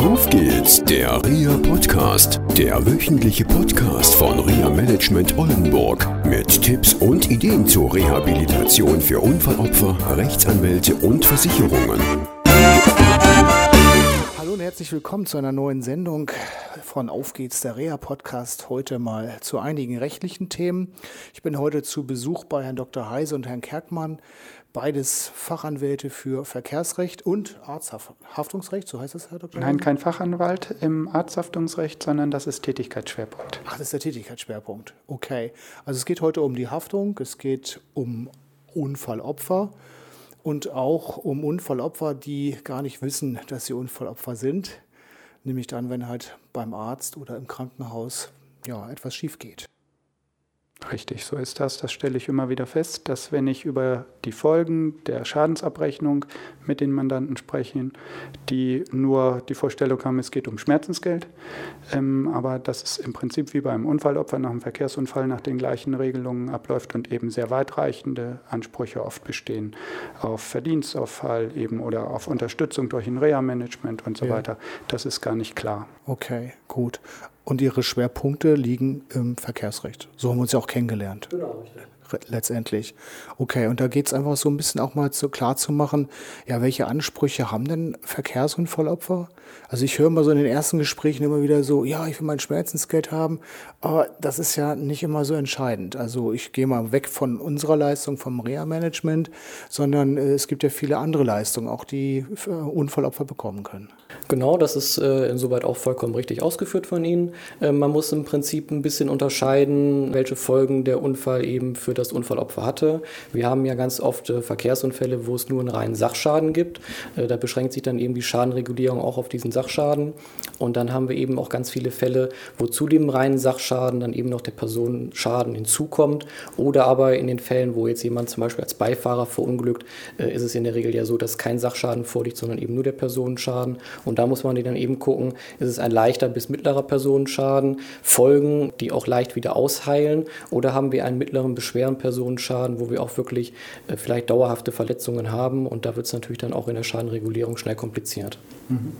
Auf geht's, der RIA Podcast, der wöchentliche Podcast von RIA Management Oldenburg mit Tipps und Ideen zur Rehabilitation für Unfallopfer, Rechtsanwälte und Versicherungen. Herzlich willkommen zu einer neuen Sendung von Auf geht's, der REA Podcast. Heute mal zu einigen rechtlichen Themen. Ich bin heute zu Besuch bei Herrn Dr. Heise und Herrn Kerkmann beides Fachanwälte für Verkehrsrecht und Arzthaftungsrecht, so heißt das, Herr Dr. Nein, kein Fachanwalt im Arzthaftungsrecht, sondern das ist Tätigkeitsschwerpunkt. Ach, das ist der Tätigkeitsschwerpunkt. Okay. Also es geht heute um die Haftung, es geht um Unfallopfer und auch um Unfallopfer, die gar nicht wissen, dass sie Unfallopfer sind. Nämlich dann, wenn halt beim Arzt oder im Krankenhaus ja, etwas schief geht. Richtig, so ist das. Das stelle ich immer wieder fest, dass wenn ich über die Folgen der Schadensabrechnung mit den Mandanten spreche, die nur die Vorstellung haben, es geht um Schmerzensgeld, ähm, aber dass es im Prinzip wie beim Unfallopfer nach einem Verkehrsunfall nach den gleichen Regelungen abläuft und eben sehr weitreichende Ansprüche oft bestehen auf Verdienstausfall eben oder auf Unterstützung durch ein Reha-Management und so ja. weiter. Das ist gar nicht klar. Okay, gut und ihre Schwerpunkte liegen im Verkehrsrecht. So haben wir uns ja auch kennengelernt. Genau, richtig letztendlich. Okay, und da geht es einfach so ein bisschen auch mal so klar zu machen, ja, welche Ansprüche haben denn Verkehrsunfallopfer? Also ich höre mal so in den ersten Gesprächen immer wieder so, ja, ich will mein Schmerzensgeld haben, aber das ist ja nicht immer so entscheidend. Also ich gehe mal weg von unserer Leistung vom Reha-Management, sondern äh, es gibt ja viele andere Leistungen, auch die äh, Unfallopfer bekommen können. Genau, das ist äh, insoweit auch vollkommen richtig ausgeführt von Ihnen. Äh, man muss im Prinzip ein bisschen unterscheiden, welche Folgen der Unfall eben für das Unfallopfer hatte. Wir haben ja ganz oft äh, Verkehrsunfälle, wo es nur einen reinen Sachschaden gibt. Äh, da beschränkt sich dann eben die Schadenregulierung auch auf diesen Sachschaden. Und dann haben wir eben auch ganz viele Fälle, wo zu dem reinen Sachschaden dann eben noch der Personenschaden hinzukommt. Oder aber in den Fällen, wo jetzt jemand zum Beispiel als Beifahrer verunglückt, äh, ist es in der Regel ja so, dass kein Sachschaden vorliegt, sondern eben nur der Personenschaden. Und da muss man dann eben gucken, ist es ein leichter bis mittlerer Personenschaden, Folgen, die auch leicht wieder ausheilen, oder haben wir einen mittleren bis schweren Personenschaden, wo wir auch wirklich äh, vielleicht dauerhafte Verletzungen haben. Und da wird es natürlich dann auch in der Schadenregulierung schnell kompliziert. Mhm.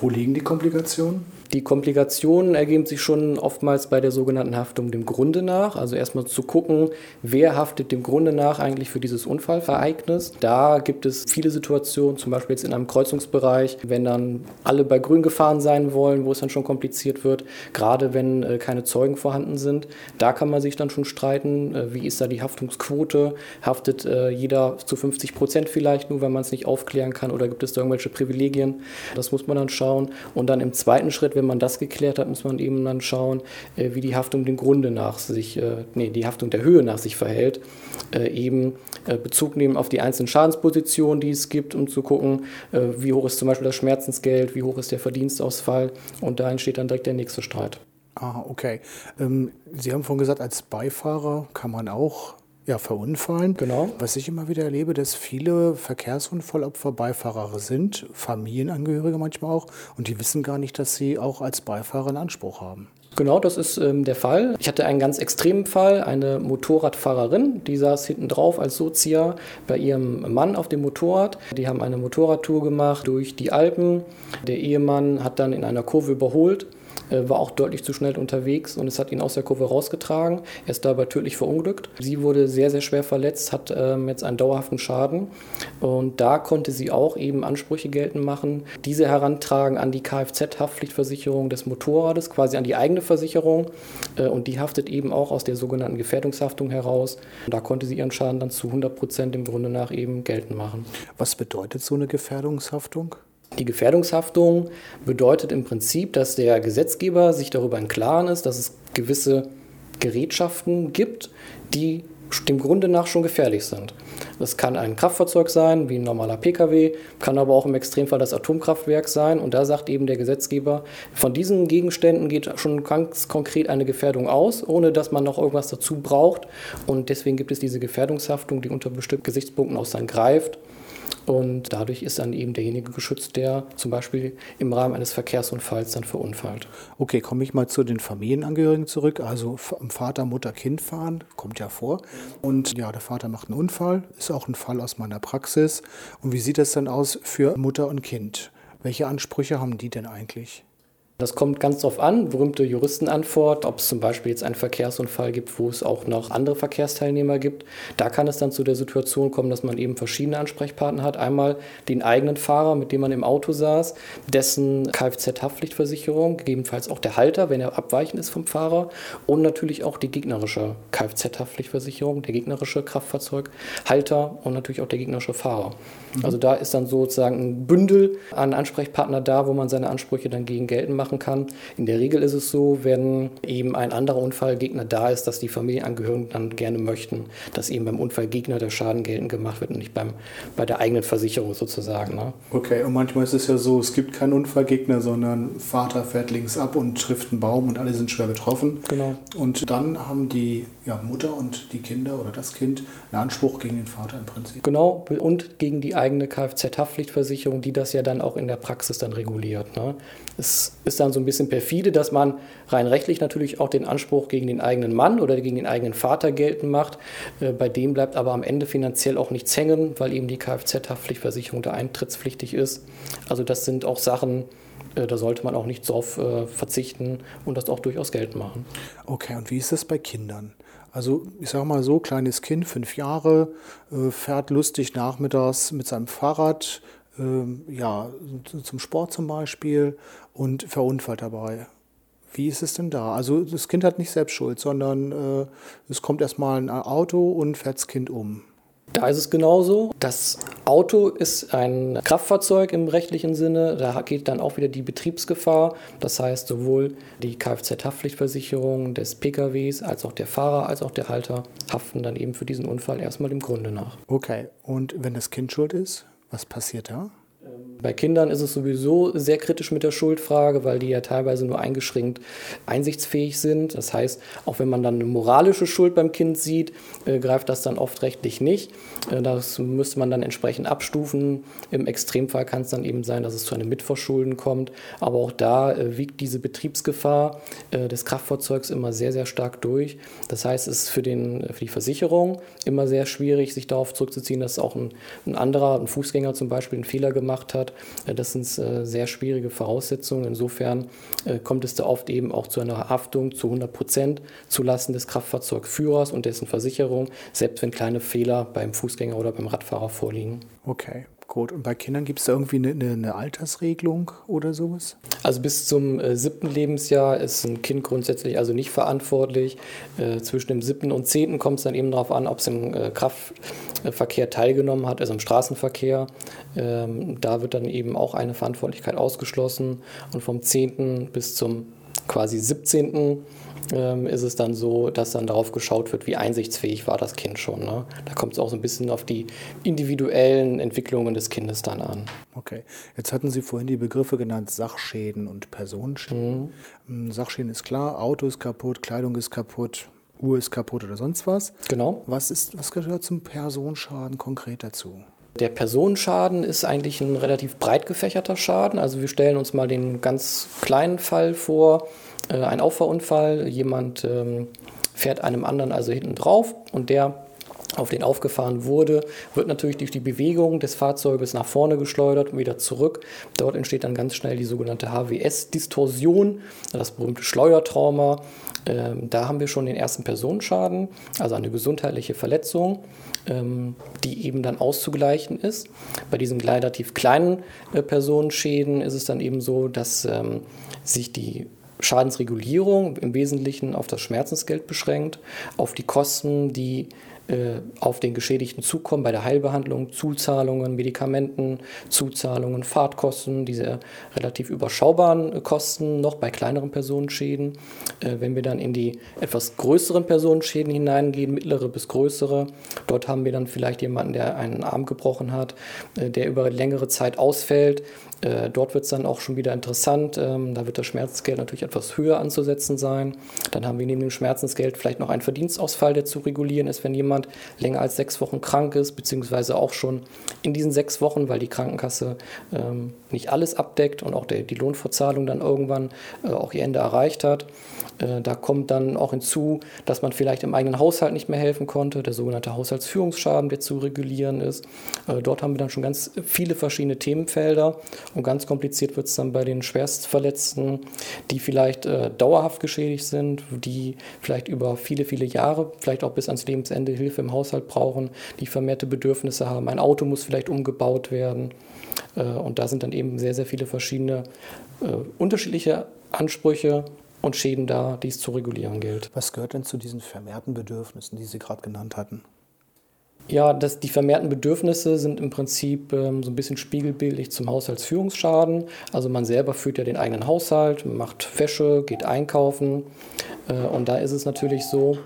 Wo liegen die Komplikationen? Die Komplikationen ergeben sich schon oftmals bei der sogenannten Haftung dem Grunde nach. Also erstmal zu gucken, wer haftet dem Grunde nach eigentlich für dieses Unfallvereignis. Da gibt es viele Situationen, zum Beispiel jetzt in einem Kreuzungsbereich, wenn dann alle bei Grün gefahren sein wollen, wo es dann schon kompliziert wird, gerade wenn äh, keine Zeugen vorhanden sind. Da kann man sich dann schon streiten, äh, wie ist da die Haftungsquote? Haftet äh, jeder zu 50 Prozent vielleicht nur, wenn man es nicht aufklären kann oder gibt es da irgendwelche Privilegien? Das muss man dann schauen. Und dann im zweiten Schritt, wenn man das geklärt hat, muss man eben dann schauen, äh, wie die Haftung dem Grunde nach sich, äh, nee, die Haftung der Höhe nach sich verhält. Äh, eben Bezug nehmen auf die einzelnen Schadenspositionen, die es gibt, um zu gucken, wie hoch ist zum Beispiel das Schmerzensgeld, wie hoch ist der Verdienstausfall. Und da entsteht dann direkt der nächste Streit. Ah, okay. Ähm, Sie haben vorhin gesagt, als Beifahrer kann man auch ja, verunfallen. Genau. Was ich immer wieder erlebe, dass viele Verkehrsunfallopfer Beifahrer sind, Familienangehörige manchmal auch, und die wissen gar nicht, dass sie auch als Beifahrer einen Anspruch haben. Genau, das ist ähm, der Fall. Ich hatte einen ganz extremen Fall, eine Motorradfahrerin, die saß hinten drauf als Sozia bei ihrem Mann auf dem Motorrad. Die haben eine Motorradtour gemacht durch die Alpen. Der Ehemann hat dann in einer Kurve überholt war auch deutlich zu schnell unterwegs und es hat ihn aus der Kurve rausgetragen. Er ist dabei tödlich verunglückt. Sie wurde sehr, sehr schwer verletzt, hat ähm, jetzt einen dauerhaften Schaden und da konnte sie auch eben Ansprüche geltend machen. Diese herantragen an die Kfz-Haftpflichtversicherung des Motorrades, quasi an die eigene Versicherung äh, und die haftet eben auch aus der sogenannten Gefährdungshaftung heraus. Und da konnte sie ihren Schaden dann zu 100 Prozent im Grunde nach eben geltend machen. Was bedeutet so eine Gefährdungshaftung? Die Gefährdungshaftung bedeutet im Prinzip, dass der Gesetzgeber sich darüber im Klaren ist, dass es gewisse Gerätschaften gibt, die dem Grunde nach schon gefährlich sind. Das kann ein Kraftfahrzeug sein, wie ein normaler Pkw, kann aber auch im Extremfall das Atomkraftwerk sein. Und da sagt eben der Gesetzgeber, von diesen Gegenständen geht schon ganz konkret eine Gefährdung aus, ohne dass man noch irgendwas dazu braucht. Und deswegen gibt es diese Gefährdungshaftung, die unter bestimmten Gesichtspunkten auch dann greift. Und dadurch ist dann eben derjenige geschützt, der zum Beispiel im Rahmen eines Verkehrsunfalls dann verunfallt. Okay, komme ich mal zu den Familienangehörigen zurück. Also Vater, Mutter, Kind fahren, kommt ja vor. Und ja, der Vater macht einen Unfall, ist auch ein Fall aus meiner Praxis. Und wie sieht das dann aus für Mutter und Kind? Welche Ansprüche haben die denn eigentlich? Das kommt ganz drauf an, berühmte Juristenantwort, ob es zum Beispiel jetzt einen Verkehrsunfall gibt, wo es auch noch andere Verkehrsteilnehmer gibt. Da kann es dann zu der Situation kommen, dass man eben verschiedene Ansprechpartner hat. Einmal den eigenen Fahrer, mit dem man im Auto saß, dessen Kfz-Haftpflichtversicherung, gegebenenfalls auch der Halter, wenn er abweichend ist vom Fahrer und natürlich auch die gegnerische Kfz-Haftpflichtversicherung, der gegnerische Kraftfahrzeughalter und natürlich auch der gegnerische Fahrer. Mhm. Also da ist dann sozusagen ein Bündel an Ansprechpartner da, wo man seine Ansprüche dann gegen geltend macht machen kann. In der Regel ist es so, wenn eben ein anderer Unfallgegner da ist, dass die Familienangehörigen dann gerne möchten, dass eben beim Unfallgegner der Schaden geltend gemacht wird und nicht beim, bei der eigenen Versicherung sozusagen. Ne? Okay, und manchmal ist es ja so, es gibt keinen Unfallgegner, sondern Vater fährt links ab und trifft einen Baum und alle sind schwer betroffen. Genau. Und dann haben die ja, Mutter und die Kinder oder das Kind einen Anspruch gegen den Vater im Prinzip. Genau, und gegen die eigene Kfz-Haftpflichtversicherung, die das ja dann auch in der Praxis dann reguliert. Ne? Es ist dann so ein bisschen perfide, dass man rein rechtlich natürlich auch den Anspruch gegen den eigenen Mann oder gegen den eigenen Vater geltend macht. Äh, bei dem bleibt aber am Ende finanziell auch nichts hängen, weil eben die Kfz-Haftpflichtversicherung da eintrittspflichtig ist. Also das sind auch Sachen, äh, da sollte man auch nicht darauf äh, verzichten und das auch durchaus geltend machen. Okay, und wie ist das bei Kindern? Also ich sage mal so, kleines Kind, fünf Jahre, fährt lustig nachmittags mit seinem Fahrrad ja, zum Sport zum Beispiel und verunfallt dabei. Wie ist es denn da? Also das Kind hat nicht selbst Schuld, sondern äh, es kommt erstmal ein Auto und fährt das Kind um. Da ist es genauso. Das Auto ist ein Kraftfahrzeug im rechtlichen Sinne. Da geht dann auch wieder die Betriebsgefahr. Das heißt, sowohl die Kfz-Haftpflichtversicherung des PKWs als auch der Fahrer als auch der Halter haften dann eben für diesen Unfall erstmal dem Grunde nach. Okay, und wenn das Kind schuld ist? Was passiert da? Bei Kindern ist es sowieso sehr kritisch mit der Schuldfrage, weil die ja teilweise nur eingeschränkt einsichtsfähig sind. Das heißt, auch wenn man dann eine moralische Schuld beim Kind sieht, äh, greift das dann oft rechtlich nicht. Äh, das müsste man dann entsprechend abstufen. Im Extremfall kann es dann eben sein, dass es zu einem Mitverschulden kommt. Aber auch da äh, wiegt diese Betriebsgefahr äh, des Kraftfahrzeugs immer sehr, sehr stark durch. Das heißt, es ist für, den, für die Versicherung immer sehr schwierig, sich darauf zurückzuziehen, dass auch ein, ein anderer, ein Fußgänger zum Beispiel, einen Fehler gemacht hat äh, das sind äh, sehr schwierige Voraussetzungen. Insofern äh, kommt es da oft eben auch zu einer Haftung zu 100 Prozent zulasten des Kraftfahrzeugführers und dessen Versicherung, selbst wenn kleine Fehler beim Fußgänger oder beim Radfahrer vorliegen. Okay. Gut, und bei Kindern gibt es da irgendwie eine, eine, Altersregelung oder sowas? Also bis zum äh, siebten Lebensjahr ist ein Kind grundsätzlich also nicht verantwortlich. Äh, zwischen dem siebten und zehnten kommt es dann eben darauf an, ob es im äh, Kraftverkehr teilgenommen hat, also im Straßenverkehr. Ähm, da wird dann eben auch eine Verantwortlichkeit ausgeschlossen. Und vom zehnten bis zum quasi 17 ähm, ist es dann so, dass dann darauf geschaut wird, wie einsichtsfähig war das Kind schon. Ne? Da kommt es auch so ein bisschen auf die individuellen Entwicklungen des Kindes dann an. Okay, jetzt hatten Sie vorhin die Begriffe genannt Sachschäden und Personenschäden. Mhm. Ähm, Sachschäden ist klar, Auto ist kaputt, Kleidung ist kaputt, Uhr ist kaputt oder sonst was. Genau. Was, ist, was gehört zum Personenschaden konkret dazu? Der Personenschaden ist eigentlich ein relativ breit gefächerter Schaden. Also wir stellen uns mal den ganz kleinen Fall vor, äh, ein Auffahrunfall, jemand ähm, fährt einem anderen also hinten drauf und der auf den aufgefahren wurde, wird natürlich durch die Bewegung des Fahrzeuges nach vorne geschleudert und wieder zurück. Dort entsteht dann ganz schnell die sogenannte HWS-Distorsion, das berühmte Schleudertrauma. Ähm, da haben wir schon den ersten Personenschaden, also eine gesundheitliche Verletzung, ähm, die eben dann auszugleichen ist. Bei diesen relativ kleinen äh, Personenschäden ist es dann eben so, dass ähm, sich die Schadensregulierung im Wesentlichen auf das Schmerzensgeld beschränkt, auf die Kosten, die äh, auf den Geschädigten zukommen bei der Heilbehandlung, Zuzahlungen, Medikamenten, Zuzahlungen, Fahrtkosten, diese relativ überschaubaren Kosten noch bei kleineren Personenschäden. Äh, wenn wir dann in die etwas größeren Personenschäden hineingehen, mittlere bis größere, dort haben wir dann vielleicht jemanden, der einen Arm gebrochen hat, äh, der über längere Zeit ausfällt, dort wird es dann auch schon wieder interessant. Ähm, da wird das Schmerzensgeld natürlich etwas höher anzusetzen sein. Dann haben wir neben dem Schmerzensgeld vielleicht noch einen Verdienstausfall, der zu regulieren ist, wenn jemand länger als sechs Wochen krank ist, beziehungsweise auch schon in diesen sechs Wochen, weil die Krankenkasse ähm, nicht alles abdeckt und auch der, die Lohnfortzahlung dann irgendwann äh, auch ihr Ende erreicht hat. Äh, da kommt dann auch hinzu, dass man vielleicht im eigenen Haushalt nicht mehr helfen konnte, der sogenannte Haushaltsführungsschaden, der zu regulieren ist. Äh, dort haben wir dann schon ganz viele verschiedene Themenfelder und ganz kompliziert wird es dann bei den Schwerstverletzten, die vielleicht äh, dauerhaft geschädigt sind, die vielleicht über viele, viele Jahre, vielleicht auch bis ans Lebensende Hilfe im Haushalt brauchen, die vermehrte Bedürfnisse haben. Ein Auto muss vielleicht umgebaut werden. Und da sind dann eben sehr, sehr viele verschiedene unterschiedliche Ansprüche und Schäden da, die es zu regulieren gilt. Was gehört denn zu diesen vermehrten Bedürfnissen, die Sie gerade genannt hatten? Ja, das, die vermehrten Bedürfnisse sind im Prinzip ähm, so ein bisschen spiegelbildlich zum Haushaltsführungsschaden. Also man selber führt ja den eigenen Haushalt, macht Wäsche, geht einkaufen. Äh, und da ist es natürlich so,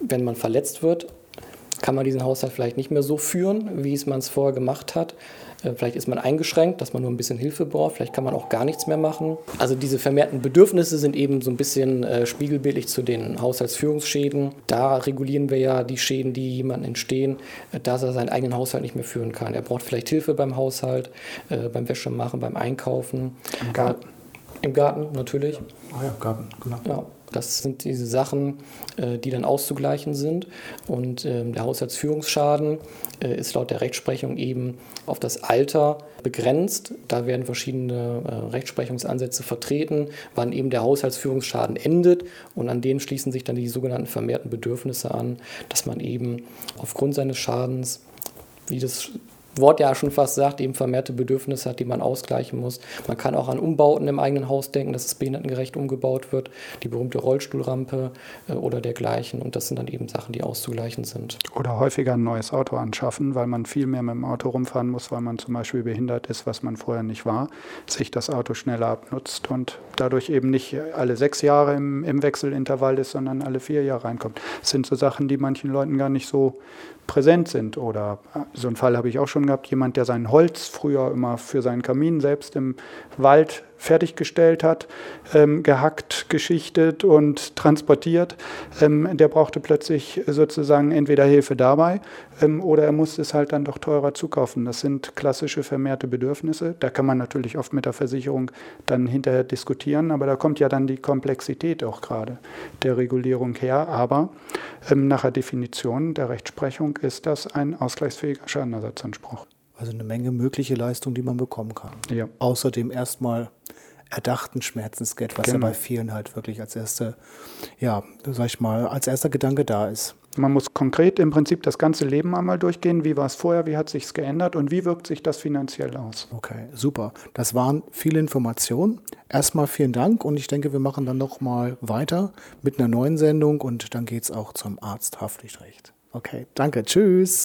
wenn man verletzt wird, kann man diesen Haushalt vielleicht nicht mehr so führen, wie es man es vorher gemacht hat. Äh, vielleicht ist man eingeschränkt, dass man nur ein bisschen Hilfe braucht. Vielleicht kann man auch gar nichts mehr machen. Also diese vermehrten Bedürfnisse sind eben so ein bisschen äh, spiegelbildlich zu den Haushaltsführungsschäden. Da regulieren wir ja die Schäden, die jemandem entstehen, äh, dass er seinen eigenen Haushalt nicht mehr führen kann. Er braucht vielleicht Hilfe beim Haushalt, äh, beim Wäschemachen, beim Einkaufen. Im Garten. Äh, Im Garten natürlich. Ah ja, Garten, genau. Ja. Das sind diese Sachen, äh, die dann auszugleichen sind. Und ähm, der Haushaltsführungsschaden äh, ist laut der Rechtsprechung eben auf das Alter begrenzt. Da werden verschiedene äh, Rechtsprechungsansätze vertreten, wann eben der Haushaltsführungsschaden endet. Und an dem schließen sich dann die sogenannten vermehrten Bedürfnisse an, dass man eben aufgrund seines Schadens wie das Wort ja schon fast sagt, eben vermehrte Bedürfnisse hat, die man ausgleichen muss. Man kann auch an Umbauten im eigenen Haus denken, dass es behindertengerecht umgebaut wird, die berühmte Rollstuhlrampe äh, oder dergleichen. Und das sind dann eben Sachen, die auszugleichen sind. Oder häufiger ein neues Auto anschaffen, weil man viel mehr mit dem Auto rumfahren muss, weil man zum Beispiel behindert ist, was man vorher nicht war, sich das Auto schneller abnutzt und dadurch eben nicht alle sechs Jahre im, im Wechselintervall ist, sondern alle vier Jahre reinkommt. Das sind so Sachen, die manchen Leuten gar nicht so präsent sind. Oder äh, so einen Fall habe ich auch schon gehabt, jemand, der sein Holz früher immer für seinen Kamin selbst im Wald fertiggestellt hat, ähm, gehackt, geschichtet und transportiert, ähm, der brauchte plötzlich sozusagen entweder Hilfe dabei ähm, oder er musste es halt dann doch teurer zukaufen. Das sind klassische vermehrte Bedürfnisse. Da kann man natürlich oft mit der Versicherung dann hinterher diskutieren, aber da kommt ja dann die Komplexität auch gerade der Regulierung her. Aber ähm, nach der Definition der Rechtsprechung ist das ein ausgleichsfähiger Schadenersatzanspruch. Also eine Menge mögliche Leistung, die man bekommen kann. Ja. Außerdem erstmal erdachten Schmerzensgeld, was Genau. ja bei vielen halt wirklich als erste, ja, sag ich mal, als erster Gedanke da ist. Man muss konkret im Prinzip das ganze Leben einmal durchgehen. Wie war es vorher? Wie hat sich geändert? Und wie wirkt sich das finanziell aus? Okay, super. Das waren viele Informationen. Erstmal vielen Dank und ich denke, wir machen dann nochmal weiter mit einer neuen Sendung und dann geht es auch zum Arzt Haftpflichtrecht. Okay, danke, tschüss.